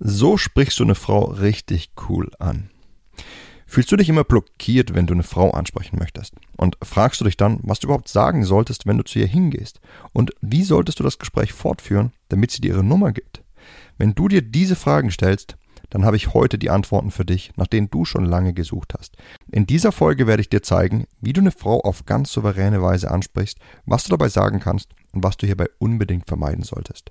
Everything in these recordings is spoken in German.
So sprichst du eine Frau richtig cool an. Fühlst du dich immer blockiert, wenn du eine Frau ansprechen möchtest? Und fragst du dich dann, was du überhaupt sagen solltest, wenn du zu ihr hingehst? Und wie solltest du das Gespräch fortführen, damit sie dir ihre Nummer gibt? Wenn du dir diese Fragen stellst, dann habe ich heute die Antworten für dich, nach denen du schon lange gesucht hast. In dieser Folge werde ich dir zeigen, wie du eine Frau auf ganz souveräne Weise ansprichst, was du dabei sagen kannst und was du hierbei unbedingt vermeiden solltest.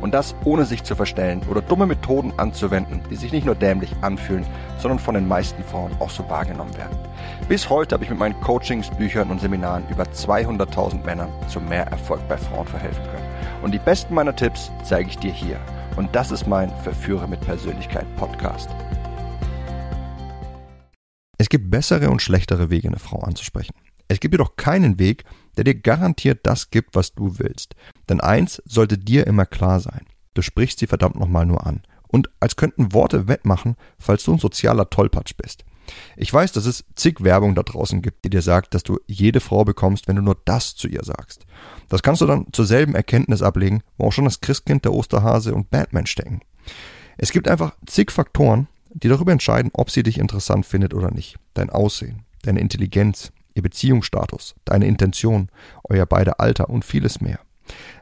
Und das ohne sich zu verstellen oder dumme Methoden anzuwenden, die sich nicht nur dämlich anfühlen, sondern von den meisten Frauen auch so wahrgenommen werden. Bis heute habe ich mit meinen Coachings, Büchern und Seminaren über 200.000 Männern zu mehr Erfolg bei Frauen verhelfen können. Und die besten meiner Tipps zeige ich dir hier. Und das ist mein Verführer mit Persönlichkeit Podcast. Es gibt bessere und schlechtere Wege, eine Frau anzusprechen. Es gibt jedoch keinen Weg, der dir garantiert das gibt, was du willst. Denn eins sollte dir immer klar sein. Du sprichst sie verdammt nochmal nur an. Und als könnten Worte wettmachen, falls du ein sozialer Tollpatsch bist. Ich weiß, dass es zig Werbung da draußen gibt, die dir sagt, dass du jede Frau bekommst, wenn du nur das zu ihr sagst. Das kannst du dann zur selben Erkenntnis ablegen, wo auch schon das Christkind, der Osterhase und Batman stecken. Es gibt einfach zig Faktoren, die darüber entscheiden, ob sie dich interessant findet oder nicht. Dein Aussehen, deine Intelligenz, ihr Beziehungsstatus, deine Intention, euer beider Alter und vieles mehr.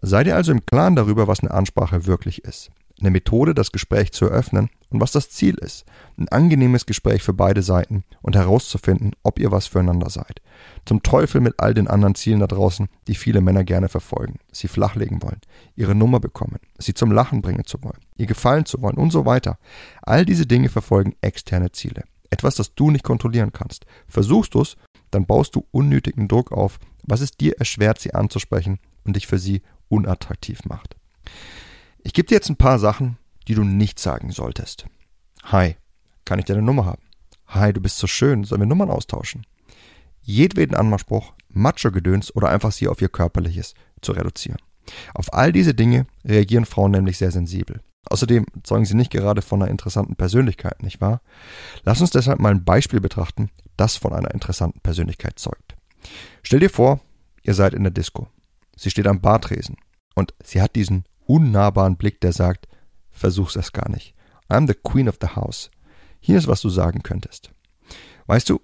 Sei dir also im Klaren darüber, was eine Ansprache wirklich ist. Eine Methode, das Gespräch zu eröffnen und was das Ziel ist. Ein angenehmes Gespräch für beide Seiten und herauszufinden, ob ihr was füreinander seid. Zum Teufel mit all den anderen Zielen da draußen, die viele Männer gerne verfolgen. Sie flachlegen wollen, ihre Nummer bekommen, sie zum Lachen bringen zu wollen, ihr gefallen zu wollen und so weiter. All diese Dinge verfolgen externe Ziele. Etwas, das du nicht kontrollieren kannst. Versuchst du es, dann baust du unnötigen Druck auf, was es dir erschwert, sie anzusprechen und dich für sie unattraktiv macht. Ich gebe dir jetzt ein paar Sachen, die du nicht sagen solltest. Hi, kann ich deine Nummer haben? Hi, du bist so schön, sollen wir Nummern austauschen? Jedweden Anmachspruch, Macho-Gedöns oder einfach sie auf ihr Körperliches zu reduzieren. Auf all diese Dinge reagieren Frauen nämlich sehr sensibel. Außerdem zeugen sie nicht gerade von einer interessanten Persönlichkeit, nicht wahr? Lass uns deshalb mal ein Beispiel betrachten, das von einer interessanten Persönlichkeit zeugt. Stell dir vor, ihr seid in der Disco. Sie steht am Bartresen und sie hat diesen unnahbaren Blick, der sagt, versuch's es gar nicht. I'm the queen of the house. Hier ist, was du sagen könntest. Weißt du,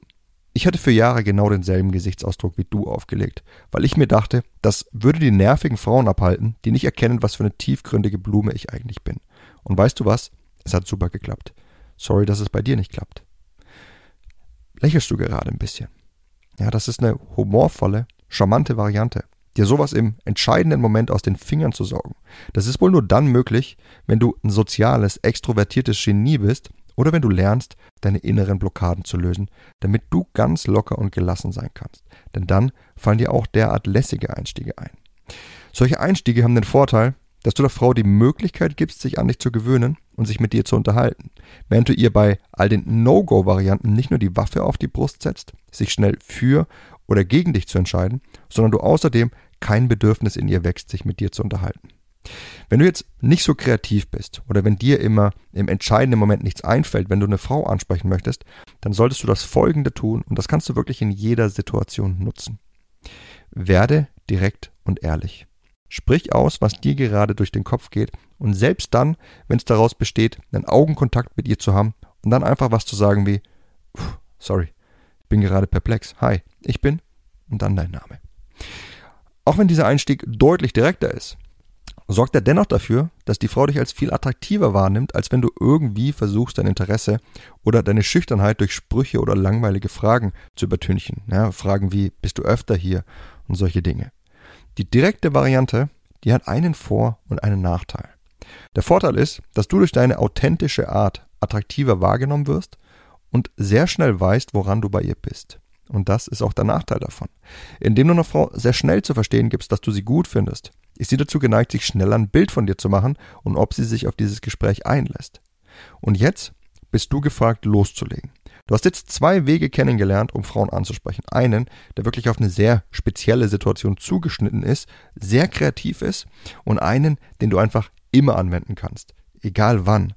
ich hatte für Jahre genau denselben Gesichtsausdruck wie du aufgelegt, weil ich mir dachte, das würde die nervigen Frauen abhalten, die nicht erkennen, was für eine tiefgründige Blume ich eigentlich bin. Und weißt du was? Es hat super geklappt. Sorry, dass es bei dir nicht klappt. Lächelst du gerade ein bisschen? Ja, das ist eine humorvolle, charmante Variante dir sowas im entscheidenden Moment aus den Fingern zu saugen. Das ist wohl nur dann möglich, wenn du ein soziales, extrovertiertes Genie bist oder wenn du lernst, deine inneren Blockaden zu lösen, damit du ganz locker und gelassen sein kannst. Denn dann fallen dir auch derart lässige Einstiege ein. Solche Einstiege haben den Vorteil, dass du der Frau die Möglichkeit gibst, sich an dich zu gewöhnen und sich mit dir zu unterhalten, während du ihr bei all den No-Go-Varianten nicht nur die Waffe auf die Brust setzt, sich schnell für oder gegen dich zu entscheiden, sondern du außerdem kein Bedürfnis in ihr wächst, sich mit dir zu unterhalten. Wenn du jetzt nicht so kreativ bist oder wenn dir immer im entscheidenden Moment nichts einfällt, wenn du eine Frau ansprechen möchtest, dann solltest du das Folgende tun und das kannst du wirklich in jeder Situation nutzen. Werde direkt und ehrlich. Sprich aus, was dir gerade durch den Kopf geht und selbst dann, wenn es daraus besteht, einen Augenkontakt mit ihr zu haben und dann einfach was zu sagen wie, sorry, ich bin gerade perplex, hi, ich bin und dann dein Name. Auch wenn dieser Einstieg deutlich direkter ist, sorgt er dennoch dafür, dass die Frau dich als viel attraktiver wahrnimmt, als wenn du irgendwie versuchst, dein Interesse oder deine Schüchternheit durch Sprüche oder langweilige Fragen zu übertünchen. Ja, Fragen wie, bist du öfter hier und solche Dinge. Die direkte Variante, die hat einen Vor- und einen Nachteil. Der Vorteil ist, dass du durch deine authentische Art attraktiver wahrgenommen wirst und sehr schnell weißt, woran du bei ihr bist. Und das ist auch der Nachteil davon. Indem du einer Frau sehr schnell zu verstehen gibst, dass du sie gut findest, ist sie dazu geneigt, sich schneller ein Bild von dir zu machen und ob sie sich auf dieses Gespräch einlässt. Und jetzt bist du gefragt, loszulegen. Du hast jetzt zwei Wege kennengelernt, um Frauen anzusprechen. Einen, der wirklich auf eine sehr spezielle Situation zugeschnitten ist, sehr kreativ ist und einen, den du einfach immer anwenden kannst, egal wann.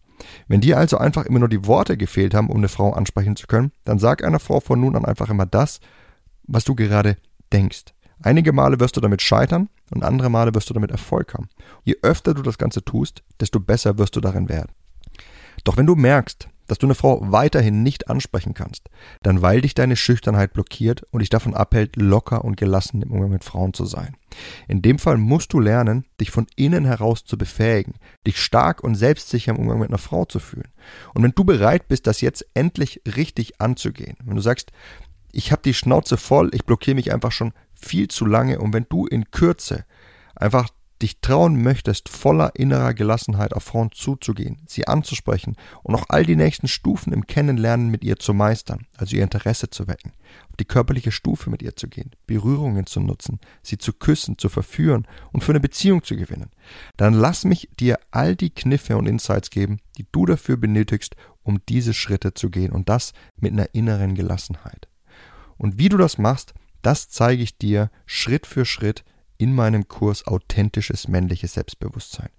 Wenn dir also einfach immer nur die Worte gefehlt haben, um eine Frau ansprechen zu können, dann sag einer Frau von nun an einfach immer das, was du gerade denkst. Einige Male wirst du damit scheitern und andere Male wirst du damit Erfolg haben. Je öfter du das Ganze tust, desto besser wirst du darin werden. Doch wenn du merkst, dass du eine Frau weiterhin nicht ansprechen kannst, dann weil dich deine Schüchternheit blockiert und dich davon abhält, locker und gelassen im Umgang mit Frauen zu sein. In dem Fall musst du lernen, dich von innen heraus zu befähigen, dich stark und selbstsicher im Umgang mit einer Frau zu fühlen. Und wenn du bereit bist, das jetzt endlich richtig anzugehen, wenn du sagst, ich habe die Schnauze voll, ich blockiere mich einfach schon viel zu lange und wenn du in Kürze einfach dich trauen möchtest, voller innerer Gelassenheit auf Frauen zuzugehen, sie anzusprechen und auch all die nächsten Stufen im Kennenlernen mit ihr zu meistern, also ihr Interesse zu wecken, auf die körperliche Stufe mit ihr zu gehen, Berührungen zu nutzen, sie zu küssen, zu verführen und für eine Beziehung zu gewinnen, dann lass mich dir all die Kniffe und Insights geben, die du dafür benötigst, um diese Schritte zu gehen und das mit einer inneren Gelassenheit. Und wie du das machst, das zeige ich dir Schritt für Schritt in meinem Kurs Authentisches männliches Selbstbewusstsein.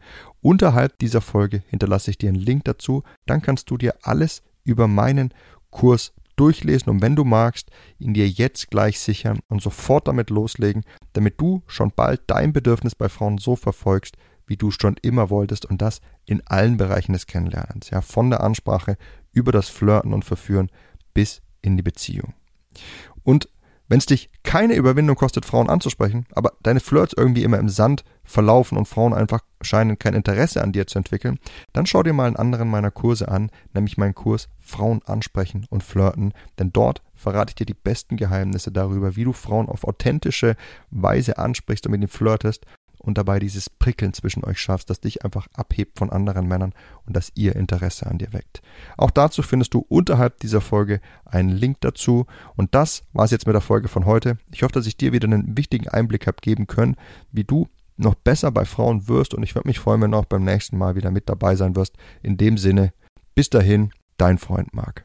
Unterhalb dieser Folge hinterlasse ich dir einen Link dazu, dann kannst du dir alles über meinen Kurs durchlesen und wenn du magst, ihn dir jetzt gleich sichern und sofort damit loslegen, damit du schon bald dein Bedürfnis bei Frauen so verfolgst, wie du schon immer wolltest und das in allen Bereichen des Kennenlernens, ja, von der Ansprache über das Flirten und Verführen bis in die Beziehung. Und wenn es dich keine Überwindung kostet, Frauen anzusprechen, aber deine Flirts irgendwie immer im Sand verlaufen und Frauen einfach scheinen kein Interesse an dir zu entwickeln, dann schau dir mal einen anderen meiner Kurse an, nämlich meinen Kurs Frauen ansprechen und flirten, denn dort verrate ich dir die besten Geheimnisse darüber, wie du Frauen auf authentische Weise ansprichst und mit ihnen flirtest und dabei dieses Prickeln zwischen euch schaffst, das dich einfach abhebt von anderen Männern und das ihr Interesse an dir weckt. Auch dazu findest du unterhalb dieser Folge einen Link dazu. Und das war es jetzt mit der Folge von heute. Ich hoffe, dass ich dir wieder einen wichtigen Einblick habe geben können, wie du noch besser bei Frauen wirst und ich würde mich freuen, wenn du auch beim nächsten Mal wieder mit dabei sein wirst. In dem Sinne, bis dahin, dein Freund Marc.